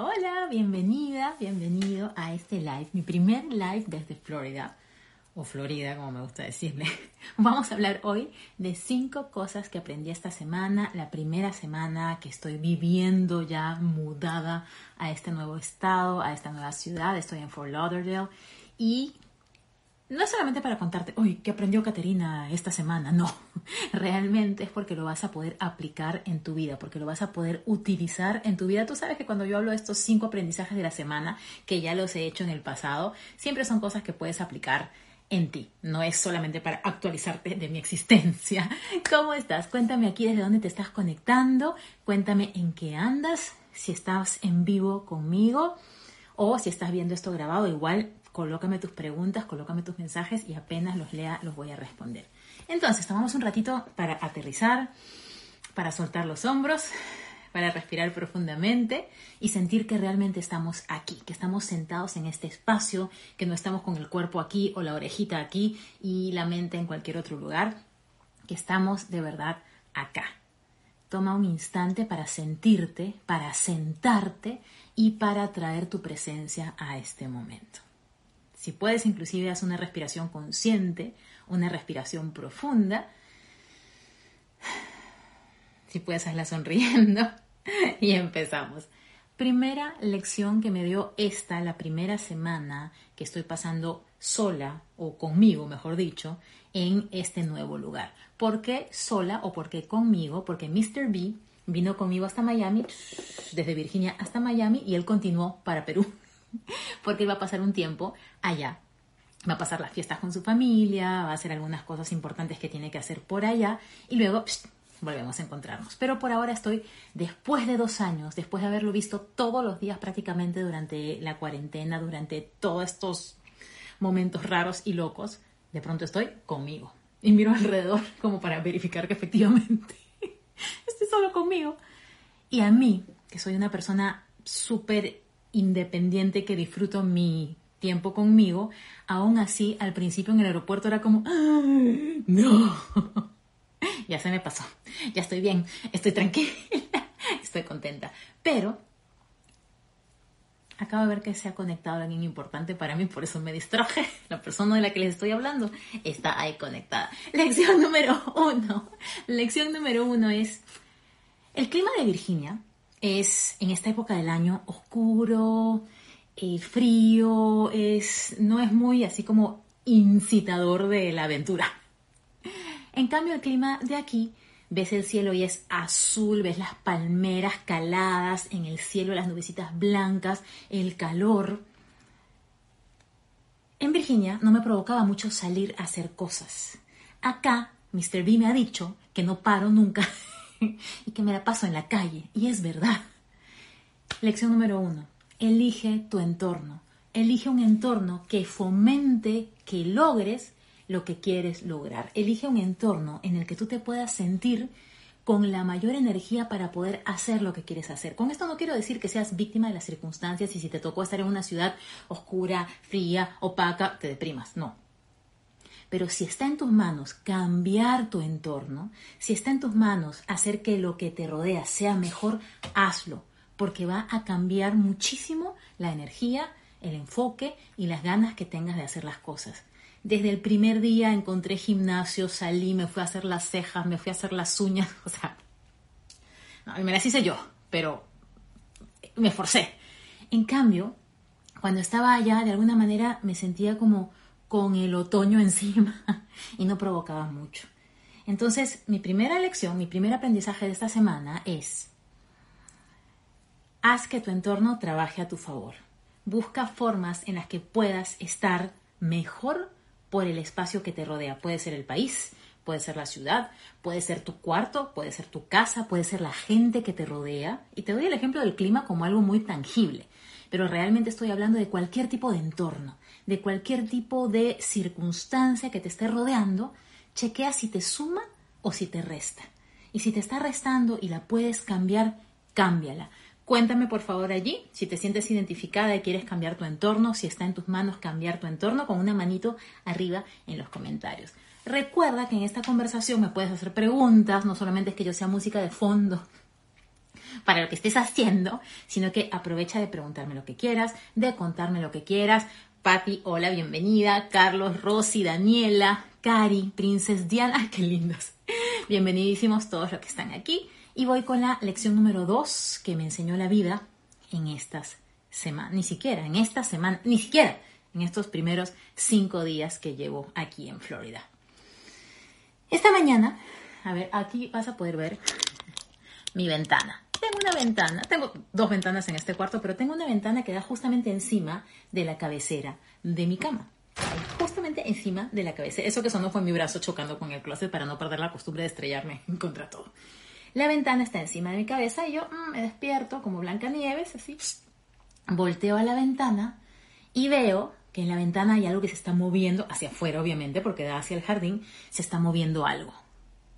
Hola, bienvenida, bienvenido a este live, mi primer live desde Florida, o Florida como me gusta decirle. Vamos a hablar hoy de cinco cosas que aprendí esta semana, la primera semana que estoy viviendo ya mudada a este nuevo estado, a esta nueva ciudad, estoy en Fort Lauderdale y no es solamente para contarte, uy, ¿qué aprendió Caterina esta semana? No, realmente es porque lo vas a poder aplicar en tu vida, porque lo vas a poder utilizar en tu vida. Tú sabes que cuando yo hablo de estos cinco aprendizajes de la semana, que ya los he hecho en el pasado, siempre son cosas que puedes aplicar en ti. No es solamente para actualizarte de mi existencia. ¿Cómo estás? Cuéntame aquí desde dónde te estás conectando. Cuéntame en qué andas. Si estás en vivo conmigo o si estás viendo esto grabado, igual colócame tus preguntas, colócame tus mensajes y apenas los lea los voy a responder. Entonces, tomamos un ratito para aterrizar, para soltar los hombros, para respirar profundamente y sentir que realmente estamos aquí, que estamos sentados en este espacio, que no estamos con el cuerpo aquí o la orejita aquí y la mente en cualquier otro lugar, que estamos de verdad acá. Toma un instante para sentirte, para sentarte y para traer tu presencia a este momento. Si puedes, inclusive haz una respiración consciente, una respiración profunda. Si puedes, hazla sonriendo. y empezamos. Primera lección que me dio esta, la primera semana que estoy pasando sola, o conmigo, mejor dicho, en este nuevo lugar. ¿Por qué sola o por qué conmigo? Porque Mr. B vino conmigo hasta Miami, desde Virginia hasta Miami, y él continuó para Perú. porque él va a pasar un tiempo allá. Va a pasar las fiestas con su familia, va a hacer algunas cosas importantes que tiene que hacer por allá y luego volvemos a encontrarnos. Pero por ahora estoy, después de dos años, después de haberlo visto todos los días prácticamente durante la cuarentena, durante todos estos momentos raros y locos, de pronto estoy conmigo. Y miro alrededor como para verificar que efectivamente estoy solo conmigo. Y a mí, que soy una persona súper independiente que disfruto mi tiempo conmigo, aún así al principio en el aeropuerto era como, no, ya se me pasó, ya estoy bien, estoy tranquila, estoy contenta, pero acabo de ver que se ha conectado alguien importante para mí, por eso me distraje. La persona de la que les estoy hablando está ahí conectada. Lección número uno. Lección número uno es, el clima de Virginia es en esta época del año oscuro, eh, frío, es, no es muy así como incitador de la aventura. En cambio, el clima de aquí, ves el cielo y es azul, ves las palmeras caladas en el cielo, las nubecitas blancas, el calor. En Virginia no me provocaba mucho salir a hacer cosas. Acá, Mr. B me ha dicho que no paro nunca y que me la paso en la calle. Y es verdad. Lección número uno. Elige tu entorno. Elige un entorno que fomente que logres lo que quieres lograr. Elige un entorno en el que tú te puedas sentir con la mayor energía para poder hacer lo que quieres hacer. Con esto no quiero decir que seas víctima de las circunstancias y si te tocó estar en una ciudad oscura, fría, opaca, te deprimas. No, pero si está en tus manos cambiar tu entorno, si está en tus manos hacer que lo que te rodea sea mejor, hazlo, porque va a cambiar muchísimo la energía, el enfoque y las ganas que tengas de hacer las cosas. Desde el primer día encontré gimnasio, salí, me fui a hacer las cejas, me fui a hacer las uñas, o sea, me las hice yo, pero me forcé. En cambio, cuando estaba allá, de alguna manera me sentía como con el otoño encima y no provocaba mucho. Entonces, mi primera lección, mi primer aprendizaje de esta semana es, haz que tu entorno trabaje a tu favor. Busca formas en las que puedas estar mejor por el espacio que te rodea. Puede ser el país, puede ser la ciudad, puede ser tu cuarto, puede ser tu casa, puede ser la gente que te rodea. Y te doy el ejemplo del clima como algo muy tangible, pero realmente estoy hablando de cualquier tipo de entorno, de cualquier tipo de circunstancia que te esté rodeando. Chequea si te suma o si te resta. Y si te está restando y la puedes cambiar, cámbiala. Cuéntame por favor allí si te sientes identificada y quieres cambiar tu entorno, si está en tus manos cambiar tu entorno con una manito arriba en los comentarios. Recuerda que en esta conversación me puedes hacer preguntas, no solamente es que yo sea música de fondo para lo que estés haciendo, sino que aprovecha de preguntarme lo que quieras, de contarme lo que quieras. Patti, hola, bienvenida. Carlos, Rosy, Daniela, Cari, Princess Diana, qué lindos. Bienvenidísimos todos los que están aquí. Y voy con la lección número 2 que me enseñó la vida en estas semanas, ni siquiera en esta semana, ni siquiera en estos primeros cinco días que llevo aquí en Florida. Esta mañana, a ver, aquí vas a poder ver mi ventana. Tengo una ventana, tengo dos ventanas en este cuarto, pero tengo una ventana que da justamente encima de la cabecera de mi cama. Justamente encima de la cabecera. Eso que sonó fue mi brazo chocando con el closet para no perder la costumbre de estrellarme contra todo. La ventana está encima de mi cabeza y yo mm, me despierto como Blanca Nieves, así. Volteo a la ventana y veo que en la ventana hay algo que se está moviendo, hacia afuera obviamente, porque da hacia el jardín, se está moviendo algo.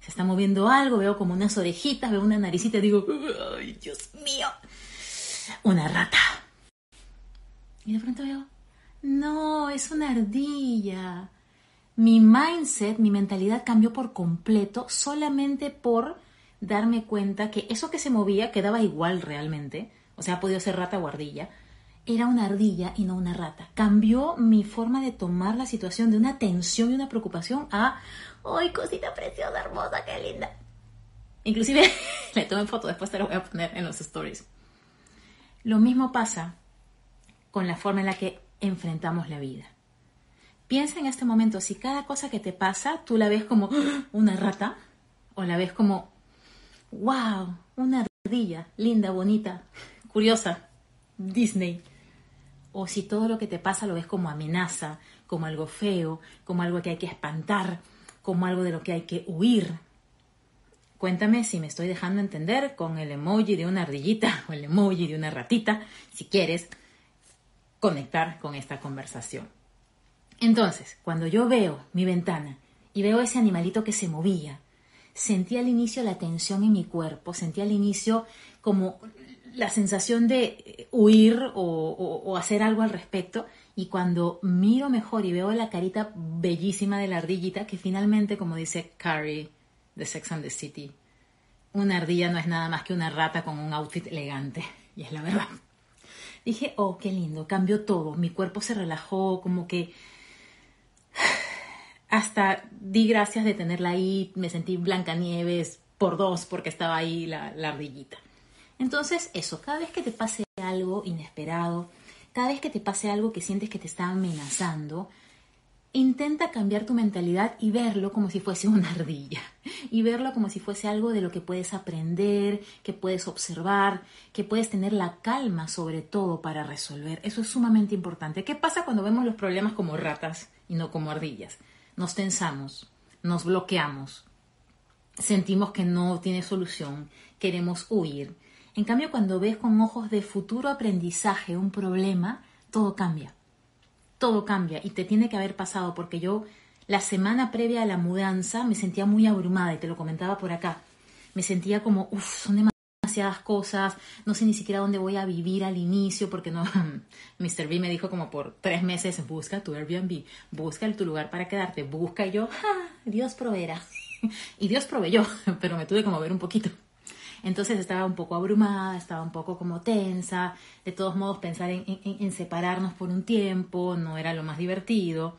Se está moviendo algo, veo como unas orejitas, veo una naricita y digo, ¡ay, Dios mío! Una rata. Y de pronto veo, no, es una ardilla. Mi mindset, mi mentalidad cambió por completo solamente por darme cuenta que eso que se movía quedaba igual realmente, o sea, ha podido ser rata o ardilla, era una ardilla y no una rata. Cambió mi forma de tomar la situación de una tensión y una preocupación a, ¡ay, cosita preciosa, hermosa, qué linda! Inclusive le tomé foto, después te lo voy a poner en los stories. Lo mismo pasa con la forma en la que enfrentamos la vida. Piensa en este momento si cada cosa que te pasa tú la ves como una rata o la ves como wow, una ardilla, linda, bonita, curiosa, Disney. O si todo lo que te pasa lo ves como amenaza, como algo feo, como algo que hay que espantar, como algo de lo que hay que huir. Cuéntame si me estoy dejando entender con el emoji de una ardillita o el emoji de una ratita, si quieres conectar con esta conversación. Entonces, cuando yo veo mi ventana y veo ese animalito que se movía, sentí al inicio la tensión en mi cuerpo, sentí al inicio como la sensación de huir o, hacer algo al respecto. Y cuando miro mejor y veo la carita bellísima de la ardillita, que finalmente, como dice Carrie de Sex and the City, una ardilla no es nada más que una rata con un outfit elegante. Y es la verdad. Dije, oh, qué lindo, cambió todo. Mi cuerpo se relajó, como que hasta di gracias de tenerla ahí, me sentí Blanca Nieves por dos porque estaba ahí la, la ardillita. Entonces, eso, cada vez que te pase algo inesperado, cada vez que te pase algo que sientes que te está amenazando, intenta cambiar tu mentalidad y verlo como si fuese una ardilla, y verlo como si fuese algo de lo que puedes aprender, que puedes observar, que puedes tener la calma sobre todo para resolver. Eso es sumamente importante. ¿Qué pasa cuando vemos los problemas como ratas y no como ardillas? nos tensamos, nos bloqueamos, sentimos que no tiene solución, queremos huir. En cambio, cuando ves con ojos de futuro aprendizaje un problema, todo cambia. Todo cambia y te tiene que haber pasado porque yo la semana previa a la mudanza me sentía muy abrumada y te lo comentaba por acá. Me sentía como, uff, son demasiadas cosas, no sé ni siquiera dónde voy a vivir al inicio, porque no, Mr. B me dijo como por tres meses, busca tu Airbnb, busca tu lugar para quedarte, busca yo, Dios proveerá. y Dios proveyó, pero me tuve como ver un poquito. Entonces estaba un poco abrumada, estaba un poco como tensa, de todos modos pensar en, separarnos por un tiempo no era lo más divertido.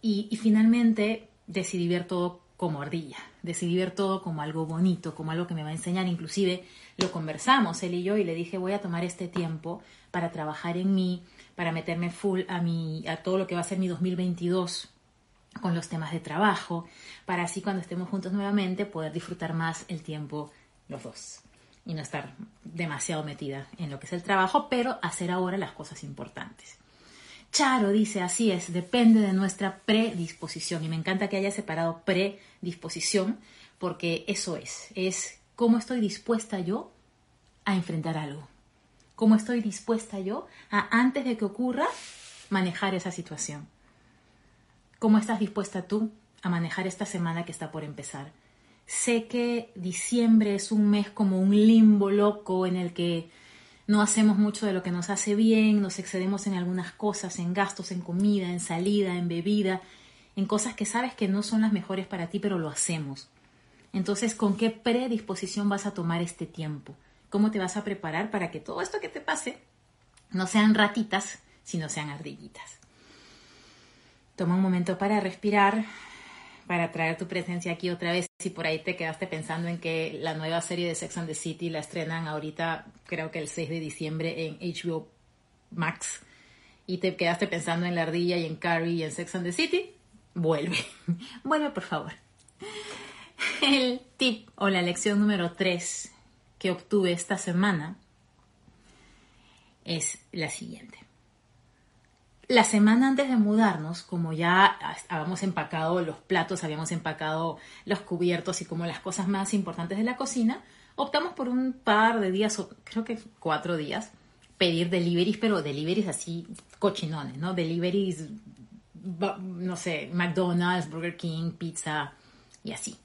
Y, finalmente decidí ver todo como ardilla, decidí ver todo como algo bonito, como algo que me va a enseñar. Inclusive lo conversamos él y yo y le dije voy a tomar este tiempo para trabajar en mí, para meterme full a, mi, a todo lo que va a ser mi 2022 con los temas de trabajo, para así cuando estemos juntos nuevamente poder disfrutar más el tiempo los dos y no estar demasiado metida en lo que es el trabajo, pero hacer ahora las cosas importantes. Charo dice, así es, depende de nuestra predisposición. Y me encanta que haya separado predisposición, porque eso es, es cómo estoy dispuesta yo a enfrentar algo. Cómo estoy dispuesta yo a, antes de que ocurra, manejar esa situación. ¿Cómo estás dispuesta tú a manejar esta semana que está por empezar? Sé que diciembre es un mes como un limbo loco en el que no hacemos mucho de lo que nos hace bien, nos excedemos en algunas cosas, en gastos, en comida, en salida, en bebida, en cosas que sabes que no son las mejores para ti, pero lo hacemos. Entonces, ¿con qué predisposición vas a tomar este tiempo? ¿Cómo te vas a preparar para que todo esto que te pase no sean ratitas, sino sean ardillitas? Toma un momento para respirar, para traer tu presencia aquí otra vez. Si por ahí te quedaste pensando en que la nueva serie de Sex and the City la estrenan ahorita, creo que el 6 de diciembre en HBO Max, y te quedaste pensando en la ardilla y en Carrie y en Sex and the City, vuelve. vuelve, por favor. El tip o la lección número 3 que obtuve esta semana es la siguiente la semana antes de mudarnos, como ya habíamos empacado los platos, habíamos empacado los cubiertos y como las cosas más importantes de la cocina, optamos por un par de días, creo que cuatro días, pedir deliveries, pero deliveries así cochinones, ¿no? Deliveries, no sé, McDonald's, Burger King, pizza y así.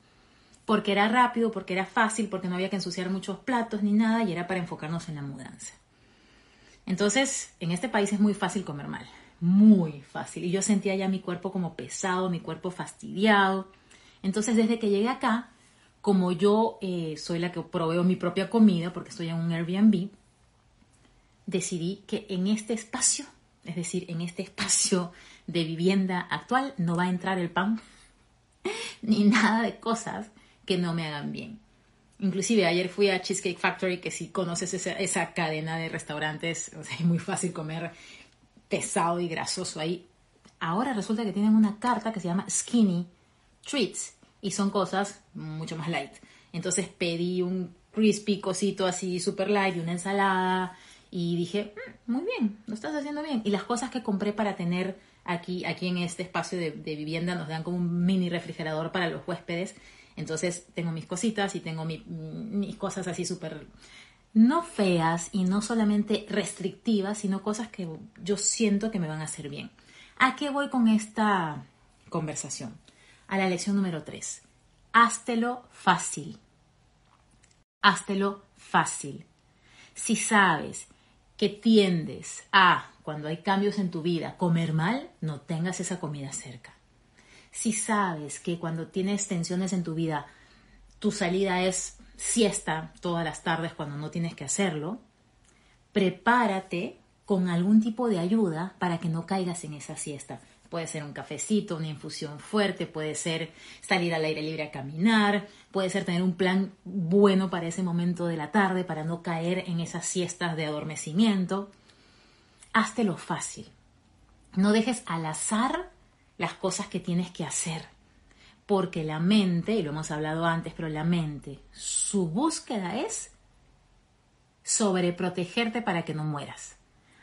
Porque era rápido, porque era fácil, porque no había que ensuciar muchos platos ni nada y era para enfocarnos en la mudanza. Entonces, en este país es muy fácil comer mal muy fácil. Y yo sentía ya mi cuerpo como pesado, mi cuerpo fastidiado. Entonces, desde que llegué acá, como yo eh, soy la que proveo mi propia comida, porque estoy en un Airbnb, decidí que en este espacio, es decir, en este espacio de vivienda actual, no va a entrar el pan ni nada de cosas que no me hagan bien. Inclusive ayer fui a Cheesecake Factory, que si conoces esa, esa cadena de restaurantes, es muy fácil comer pesado y grasoso ahí. Ahora resulta que tienen una carta que se llama Skinny Treats y son cosas mucho más light. Entonces pedí un crispy cosito así super light y una ensalada y dije, mm, muy bien, lo estás haciendo bien. Y las cosas que compré para tener aquí, aquí en este espacio de, vivienda nos dan como un mini refrigerador para los huéspedes. Entonces tengo mis cositas y tengo mis cosas así súper no feas y no solamente restrictivas, sino cosas que yo siento que me van a hacer bien. ¿A qué voy con esta conversación? A la lección número 3. Háztelo fácil. Háztelo fácil. Si sabes que tiendes a, cuando hay cambios en tu vida, comer mal, no tengas esa comida cerca. Si sabes que cuando tienes tensiones en tu vida, tu salida es siesta todas las tardes cuando no tienes que hacerlo, prepárate con algún tipo de ayuda para que no caigas en esa siesta. Puede ser un cafecito, una infusión fuerte, puede ser salir al aire libre a caminar, puede ser tener un plan bueno para ese momento de la tarde para no caer en esas siestas de adormecimiento. lo fácil. No dejes al azar las cosas que tienes que hacer porque la mente, y lo hemos hablado antes, pero la mente, su búsqueda es sobreprotegerte para que no mueras.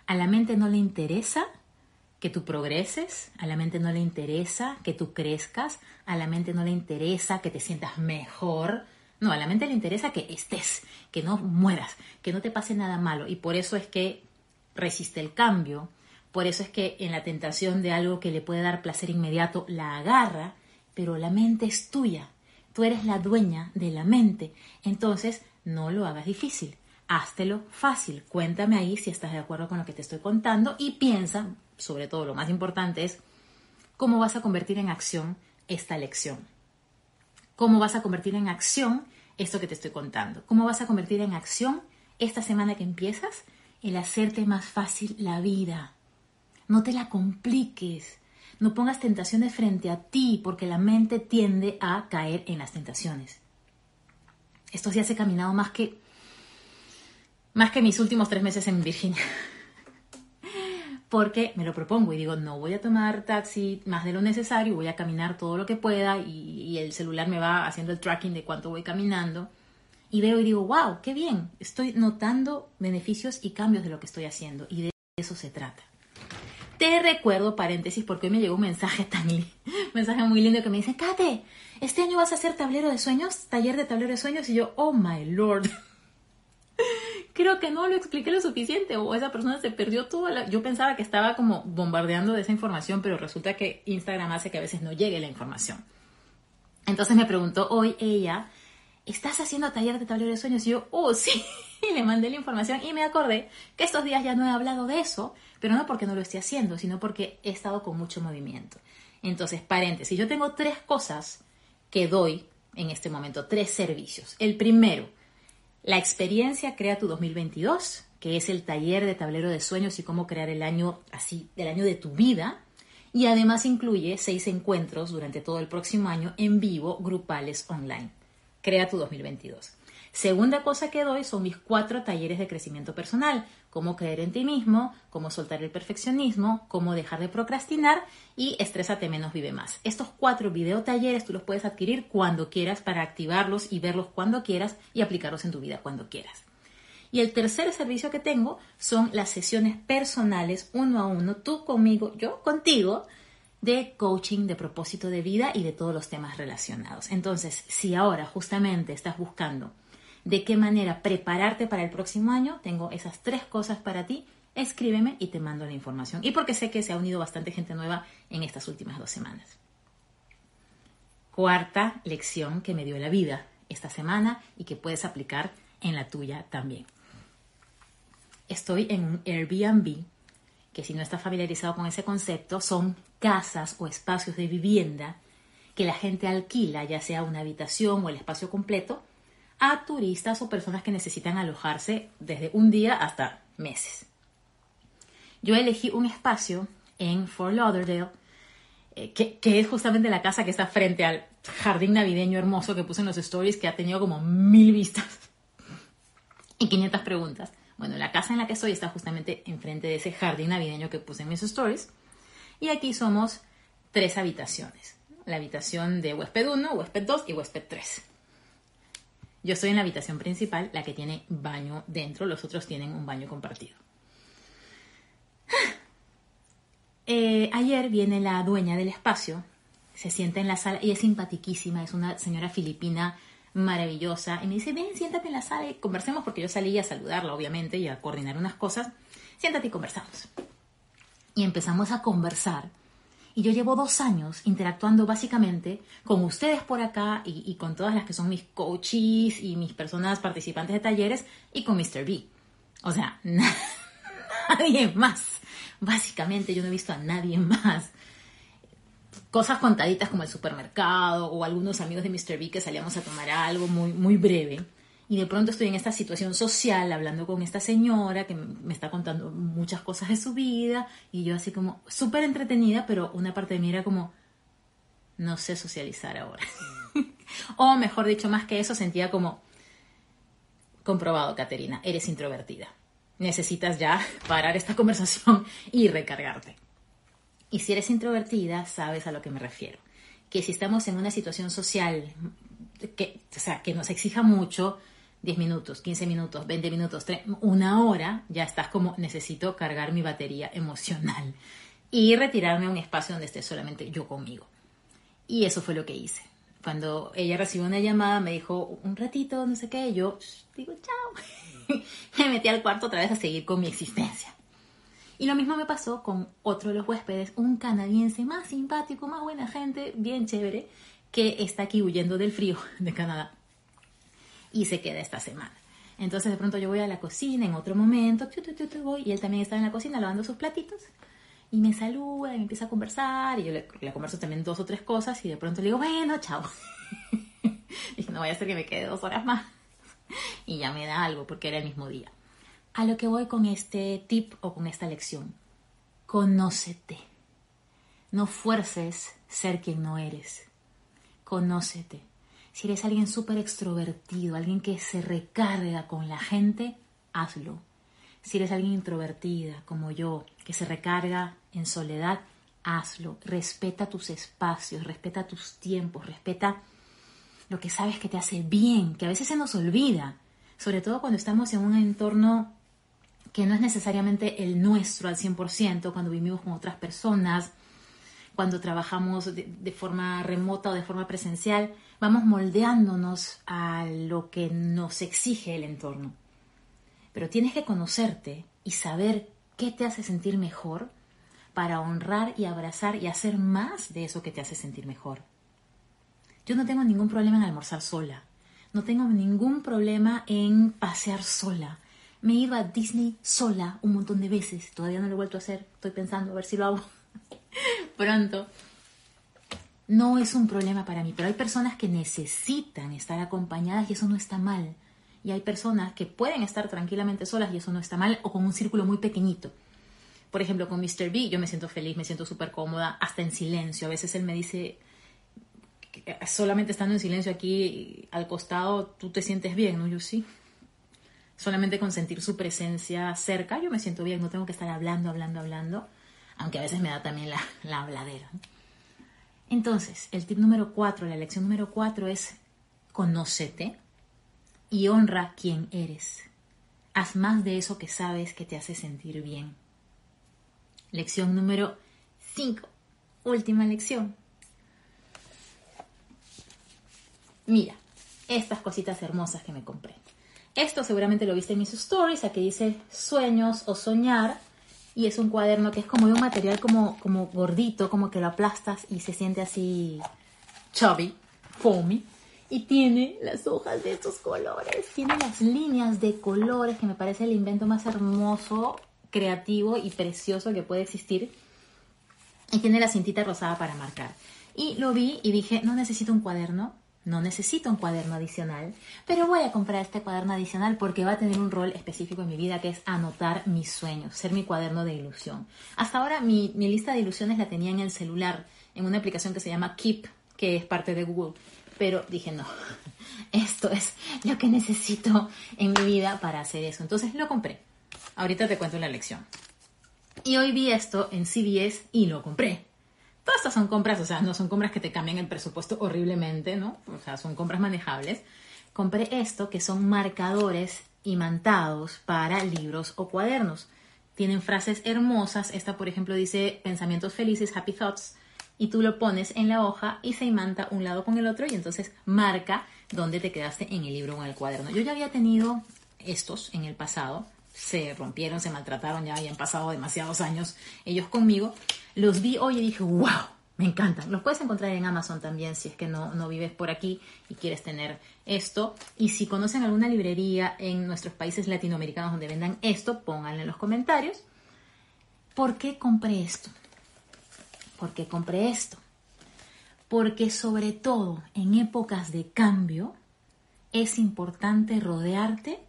A la mente no le interesa que tú progreses, a la mente no le interesa que tú crezcas, a la mente no le interesa que te sientas mejor, no, a la mente le interesa que estés, que no mueras, que no te pase nada malo. Y por eso es que resiste el cambio, por eso es que en la tentación de algo que le puede dar placer inmediato, la agarra pero la mente es tuya. Tú eres la dueña de la mente. Entonces, no lo hagas difícil. Háztelo fácil. Cuéntame ahí si estás de acuerdo con lo que te estoy contando y piensa, sobre todo lo más importante es, cómo vas a convertir en acción esta lección. ¿Cómo vas a convertir en acción esto que te estoy contando? ¿Cómo vas a convertir en acción esta semana que empiezas el hacerte más fácil la vida? No te la compliques. No pongas tentaciones frente a ti porque la mente tiende a caer en las tentaciones. Estos días he caminado más que más que mis últimos tres meses en Virginia. Porque me lo propongo y digo, no voy a tomar taxi más de lo necesario, voy a caminar todo lo que pueda y, y el celular me va haciendo el tracking de cuánto voy caminando. Y veo y digo, wow, qué bien, estoy notando beneficios y cambios de lo que estoy haciendo y de eso se trata. Te recuerdo, paréntesis, porque hoy me llegó un mensaje tan un mensaje muy lindo que me dice, Kate, este año vas a hacer tablero de sueños, taller de tablero de sueños, y yo, oh my lord. Creo que no lo expliqué lo suficiente o esa persona se perdió toda la... Yo pensaba que estaba como bombardeando de esa información, pero resulta que Instagram hace que a veces no llegue la información. Entonces me preguntó hoy ella, ¿estás haciendo taller de tablero de sueños? Y yo, oh, sí, y le mandé la información y me acordé que estos días ya no he hablado de eso, pero no porque no lo esté haciendo, sino porque he estado con mucho movimiento. Entonces, paréntesis, yo tengo tres cosas que doy en este momento, tres servicios. El primero, la experiencia Crea tu 2022, que es el taller de tablero de sueños y cómo crear el año así, del año de tu vida. Y además incluye seis encuentros durante todo el próximo año en vivo, grupales online. Crea tu 2022. Segunda cosa que doy son mis cuatro talleres de crecimiento personal, cómo creer en ti mismo, cómo soltar el perfeccionismo, cómo dejar de procrastinar y estrésate menos, vive más. Estos cuatro video talleres tú los puedes adquirir cuando quieras para activarlos y verlos cuando quieras y aplicarlos en tu vida cuando quieras. Y el tercer servicio que tengo son las sesiones personales uno a uno, tú conmigo, yo contigo, de coaching, de propósito de vida y de todos los temas relacionados. Entonces, si ahora justamente estás buscando de qué manera prepararte para el próximo año, tengo esas tres cosas para ti. Escríbeme y te mando la información. Y porque sé que se ha unido bastante gente nueva en estas últimas dos semanas. Cuarta lección que me dio la vida esta semana y que puedes aplicar en la tuya también. Estoy en un Airbnb, que si no estás familiarizado con ese concepto, son casas o espacios de vivienda que la gente alquila, ya sea una habitación o el espacio completo, a turistas o personas que necesitan alojarse desde un día hasta meses. Yo elegí un espacio en Fort Lauderdale, eh, que, es justamente la casa que está frente al jardín navideño hermoso que puse en los stories, que ha tenido como mil vistas y 500 preguntas. Bueno, la casa en la que estoy está justamente enfrente de ese jardín navideño que puse en mis stories. Y aquí somos tres habitaciones. La habitación de huésped 1, huésped 2 y huésped 3. Yo estoy en la habitación principal, la que tiene baño dentro, los otros tienen un baño compartido. Eh, ayer viene la dueña del espacio, se sienta en la sala y es simpatiquísima, es una señora filipina maravillosa y me dice, ven, siéntate en la sala y conversemos porque yo salí a saludarla obviamente y a coordinar unas cosas, siéntate y conversamos. Y empezamos a conversar y yo llevo dos años interactuando básicamente con ustedes por acá y, con todas las que son mis coaches y mis personas participantes de talleres y con Mr. B. O sea, nadie más. Básicamente yo no he visto a nadie más. Cosas contaditas como el supermercado o algunos amigos de Mr. B que salíamos a tomar algo muy, muy breve y de pronto estoy en esta situación social hablando con esta señora que me está contando muchas cosas de su vida y yo así como súper entretenida, pero una parte de mí era como, no sé socializar ahora. o mejor dicho, más que eso, sentía como, comprobado, Caterina, eres introvertida. Necesitas ya parar esta conversación y recargarte. Y si eres introvertida, sabes a lo que me refiero. Que si estamos en una situación social que, o sea, que nos exija mucho, 10 minutos, 15 minutos, 20 minutos, una hora, ya estás como necesito cargar mi batería emocional y retirarme a un espacio donde esté solamente yo conmigo. Y eso fue lo que hice. Cuando ella recibió una llamada, me dijo un ratito, no sé qué, yo digo chao. me metí al cuarto otra vez a seguir con mi existencia. Y lo mismo me pasó con otro de los huéspedes, un canadiense más simpático, más buena gente, bien chévere, que está aquí huyendo del frío de Canadá y se queda esta semana. Entonces de pronto yo voy a la cocina en otro momento, voy, y él también está en la cocina lavando sus platitos y me saluda y me empieza a conversar y yo le, converso también dos o tres cosas y de pronto le digo, bueno, chao. Dije, no vaya a ser que me quede dos horas más y ya me da algo porque era el mismo día. A lo que voy con este tip o con esta lección, conócete. No fuerces ser quien no eres. Conócete si eres alguien súper extrovertido, alguien que se recarga con la gente, hazlo. Si eres alguien introvertida como yo, que se recarga en soledad, hazlo. Respeta tus espacios, respeta tus tiempos, respeta lo que sabes que te hace bien, que a veces se nos olvida, sobre todo cuando estamos en un entorno que no es necesariamente el nuestro al 100% cuando vivimos con otras personas, cuando trabajamos de, forma remota o de forma presencial, vamos moldeándonos a lo que nos exige el entorno. Pero tienes que conocerte y saber qué te hace sentir mejor para honrar y abrazar y hacer más de eso que te hace sentir mejor. Yo no tengo ningún problema en almorzar sola. No tengo ningún problema en pasear sola. Me ido a Disney sola un montón de veces. Todavía no lo he vuelto a hacer. Estoy pensando a ver si lo hago pronto. No es un problema para mí, pero hay personas que necesitan estar acompañadas y eso no está mal. Y hay personas que pueden estar tranquilamente solas y eso no está mal o con un círculo muy pequeñito. Por ejemplo, con Mr. B yo me siento feliz, me siento súper cómoda, hasta en silencio. A veces él me dice, solamente estando en silencio aquí al costado, tú te sientes bien, ¿no? Yo sí. Solamente con sentir su presencia cerca, yo me siento bien, no tengo que estar hablando, hablando, hablando, aunque a veces me da también la, la habladera. Entonces, el tip número cuatro, la lección número cuatro es conócete y honra quién eres. Haz más de eso que sabes que te hace sentir bien. Lección número cinco, última lección. Mira, estas cositas hermosas que me compré. Esto seguramente lo viste en mis stories, aquí dice sueños o soñar. Y es un cuaderno que es como de un material como, como gordito, como que lo aplastas y se siente así chubby, foamy. Y tiene las hojas de estos colores, tiene las líneas de colores que me parece el invento más hermoso, creativo y precioso que puede existir. Y tiene la cintita rosada para marcar. Y lo vi y dije, no necesito un cuaderno, no necesito un cuaderno adicional, pero voy a comprar este cuaderno adicional porque va a tener un rol específico en mi vida que es anotar mis sueños, ser mi cuaderno de ilusión. Hasta ahora mi, lista de ilusiones la tenía en el celular, en una aplicación que se llama Keep, que es parte de Google. Pero dije, no, esto es lo que necesito en mi vida para hacer eso. Entonces lo compré. Ahorita te cuento la lección. Y hoy vi esto en CVS y lo compré. Todas estas son compras, o sea, no son compras que te cambian el presupuesto horriblemente, ¿no? O sea, son compras manejables. Compré esto que son marcadores imantados para libros o cuadernos. Tienen frases hermosas. Esta, por ejemplo, dice pensamientos felices, happy thoughts. Y tú lo pones en la hoja y se imanta un lado con el otro y entonces marca dónde te quedaste en el libro o en el cuaderno. Yo ya había tenido estos en el pasado. Se rompieron, se maltrataron, ya habían pasado demasiados años ellos conmigo. Los vi hoy y dije, wow, me encantan. Los puedes encontrar en Amazon también si es que no, no vives por aquí y quieres tener esto. Y si conocen alguna librería en nuestros países latinoamericanos donde vendan esto, pónganlo en los comentarios. ¿Por qué compré esto? ¿Por qué compré esto? Porque sobre todo en épocas de cambio es importante rodearte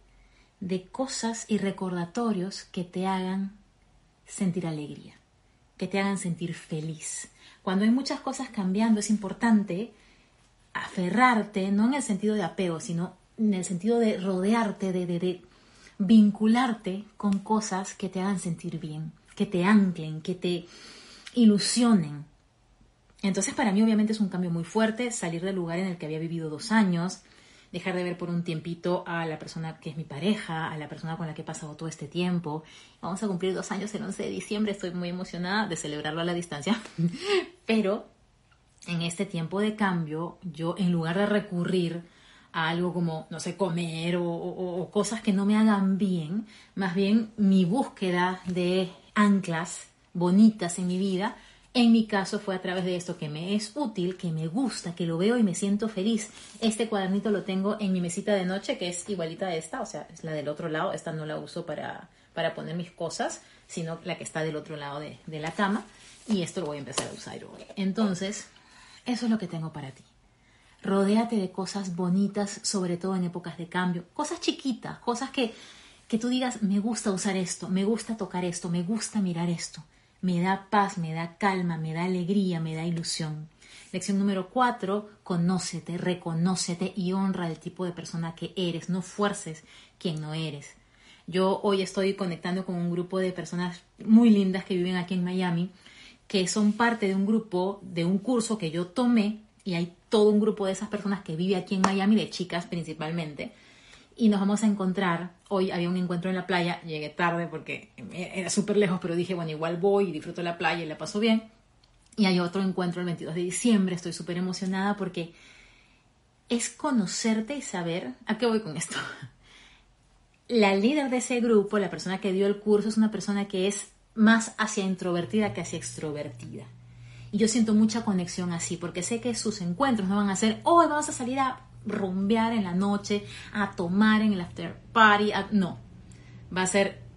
de cosas y recordatorios que te hagan sentir alegría que te hagan sentir feliz. Cuando hay muchas cosas cambiando, es importante aferrarte, no en el sentido de apego, sino en el sentido de rodearte, de, de, vincularte con cosas que te hagan sentir bien, que te anclen, que te ilusionen. Entonces para mí obviamente es un cambio muy fuerte salir del lugar en el que había vivido dos años, dejar de ver por un tiempito a la persona que es mi pareja, a la persona con la que he pasado todo este tiempo. Vamos a cumplir dos años el 11 de diciembre, estoy muy emocionada de celebrarlo a la distancia, pero en este tiempo de cambio, yo en lugar de recurrir a algo como, no sé, comer o, o cosas que no me hagan bien, más bien mi búsqueda de anclas bonitas en mi vida en mi caso fue a través de esto que me es útil, que me gusta, que lo veo y me siento feliz. Este cuadernito lo tengo en mi mesita de noche, que es igualita a esta, o sea, es la del otro lado. Esta no la uso para, para poner mis cosas, sino la que está del otro lado de, de la cama. Y esto lo voy a empezar a usar hoy. Entonces, eso es lo que tengo para ti. Rodéate de cosas bonitas, sobre todo en épocas de cambio. Cosas chiquitas, cosas que, que tú digas, me gusta usar esto, me gusta tocar esto, me gusta mirar esto me da paz, me da calma, me da alegría, me da ilusión. Lección número cuatro, conócete, reconócete y honra el tipo de persona que eres, no fuerces quien no eres. Yo hoy estoy conectando con un grupo de personas muy lindas que viven aquí en Miami, que son parte de un grupo, de un curso que yo tomé, y hay todo un grupo de esas personas que vive aquí en Miami, de chicas principalmente, y nos vamos a encontrar hoy había un encuentro en la playa, llegué tarde porque era súper lejos, pero dije, bueno, igual voy y disfruto la playa y la paso bien. Y hay otro encuentro el 22 de diciembre, estoy súper emocionada porque es conocerte y saber, ¿a qué voy con esto? La líder de ese grupo, la persona que dio el curso, es una persona que es más hacia introvertida que hacia extrovertida. Y yo siento mucha conexión así, porque sé que sus encuentros no van a ser, hoy vamos a salir a rumbear en la noche, a tomar en el after party. No, va a ser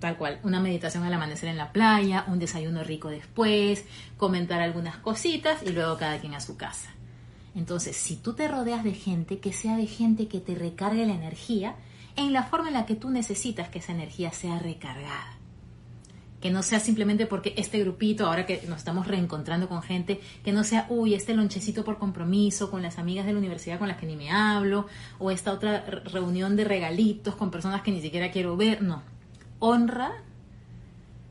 tal cual, una meditación al amanecer en la playa, un desayuno rico después, comentar algunas cositas y luego cada quien a su casa. Entonces, si tú te rodeas de gente, que sea de gente que te recargue la energía en la forma en la que tú necesitas que esa energía sea recargada. Que no sea simplemente porque este grupito, ahora que nos estamos reencontrando con gente, que no sea, uy, este lonchecito por compromiso con las amigas de la universidad con las que ni me hablo, o esta otra reunión de regalitos con personas que ni siquiera quiero ver. No. Honra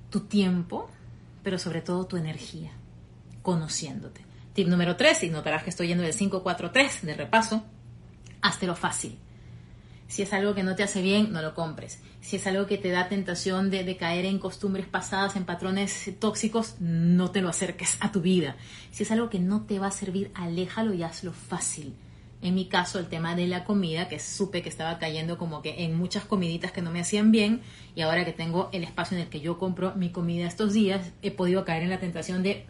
tu tiempo, pero sobre todo tu energía, conociéndote. Tip número 3, y notarás que estoy yendo del 543 de repaso, hazte lo fácil. Si es algo que no te hace bien, no lo compres. Si es algo que te da tentación de, caer en costumbres pasadas, en patrones tóxicos, no te lo acerques a tu vida. Si es algo que no te va a servir, aléjalo y hazlo fácil. En mi caso, el tema de la comida, que supe que estaba cayendo como que en muchas comiditas que no me hacían bien, y ahora que tengo el espacio en el que yo compro mi comida estos días, he podido caer en la tentación de,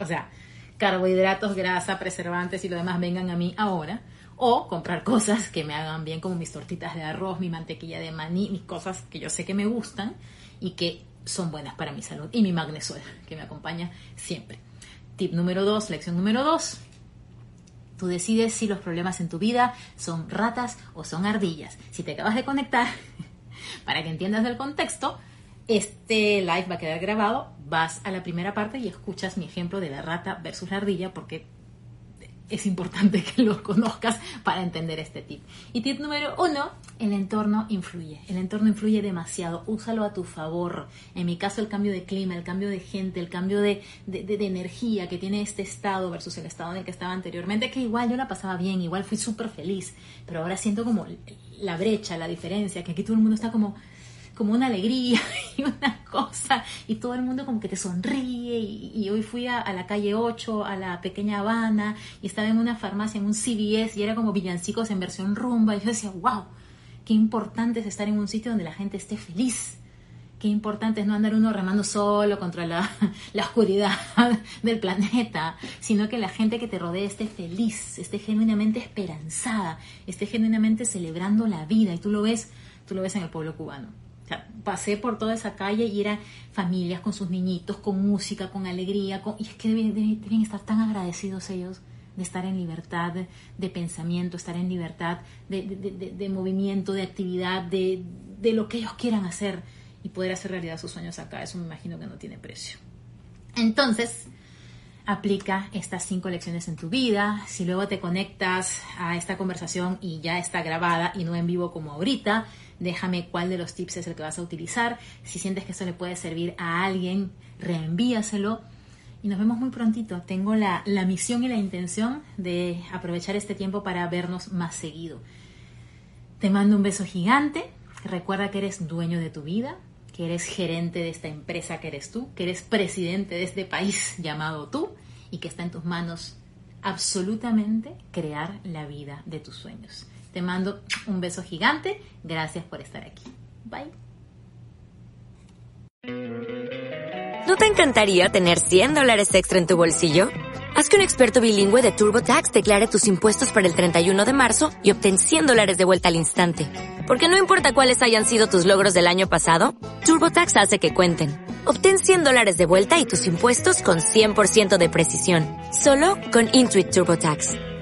o sea, carbohidratos, grasa, preservantes y lo demás vengan a mí ahora. O comprar cosas que me hagan bien, como mis tortitas de arroz, mi mantequilla de maní, mis cosas que yo sé que me gustan y que son buenas para mi salud. Y mi magnesol, que me acompaña siempre. Tip número dos, lección número dos. Tú decides si los problemas en tu vida son ratas o son ardillas. Si te acabas de conectar, para que entiendas el contexto, este live va a quedar grabado, vas a la primera parte y escuchas mi ejemplo de la rata versus la ardilla porque es importante que lo conozcas para entender este tip. Y tip número uno, el entorno influye. El entorno influye demasiado. Úsalo a tu favor. En mi caso, el cambio de clima, el cambio de gente, el cambio de, de energía que tiene este estado versus el estado en el que estaba anteriormente, que igual yo la pasaba bien, igual fui súper feliz, pero ahora siento como la brecha, la diferencia, que aquí todo el mundo está como como una alegría y una cosa, y todo el mundo como que te sonríe, y, hoy fui a, la calle 8, a la pequeña Habana, y estaba en una farmacia, en un CVS, y era como villancicos en versión rumba, y yo decía, wow, qué importante es estar en un sitio donde la gente esté feliz, qué importante es no andar uno remando solo contra la, la oscuridad del planeta, sino que la gente que te rodea esté feliz, esté genuinamente esperanzada, esté genuinamente celebrando la vida, y tú lo ves, tú lo ves en el pueblo cubano pasé por toda esa calle y eran familias con sus niñitos, con música, con alegría, y es que deben, estar tan agradecidos ellos de estar en libertad de, pensamiento, estar en libertad de, movimiento, de actividad, de, lo que ellos quieran hacer y poder hacer realidad sus sueños acá. Eso me imagino que no tiene precio. Entonces, aplica estas cinco lecciones en tu vida. Si luego te conectas a esta conversación y ya está grabada y no en vivo como ahorita, déjame cuál de los tips es el que vas a utilizar. Si sientes que eso le puede servir a alguien, reenvíaselo. Y nos vemos muy prontito. Tengo la, la misión y la intención de aprovechar este tiempo para vernos más seguido. Te mando un beso gigante. Recuerda que eres dueño de tu vida, que eres gerente de esta empresa que eres tú, que eres presidente de este país llamado tú y que está en tus manos absolutamente crear la vida de tus sueños. Te mando un beso gigante. Gracias por estar aquí. Bye. ¿No te encantaría tener 100 dólares extra en tu bolsillo? Haz que un experto bilingüe de TurboTax declare tus impuestos para el 31 de marzo y obtén 100 dólares de vuelta al instante. Porque no importa cuáles hayan sido tus logros del año pasado, TurboTax hace que cuenten. Obtén 100 dólares de vuelta y tus impuestos con 100% de precisión. Solo con Intuit TurboTax.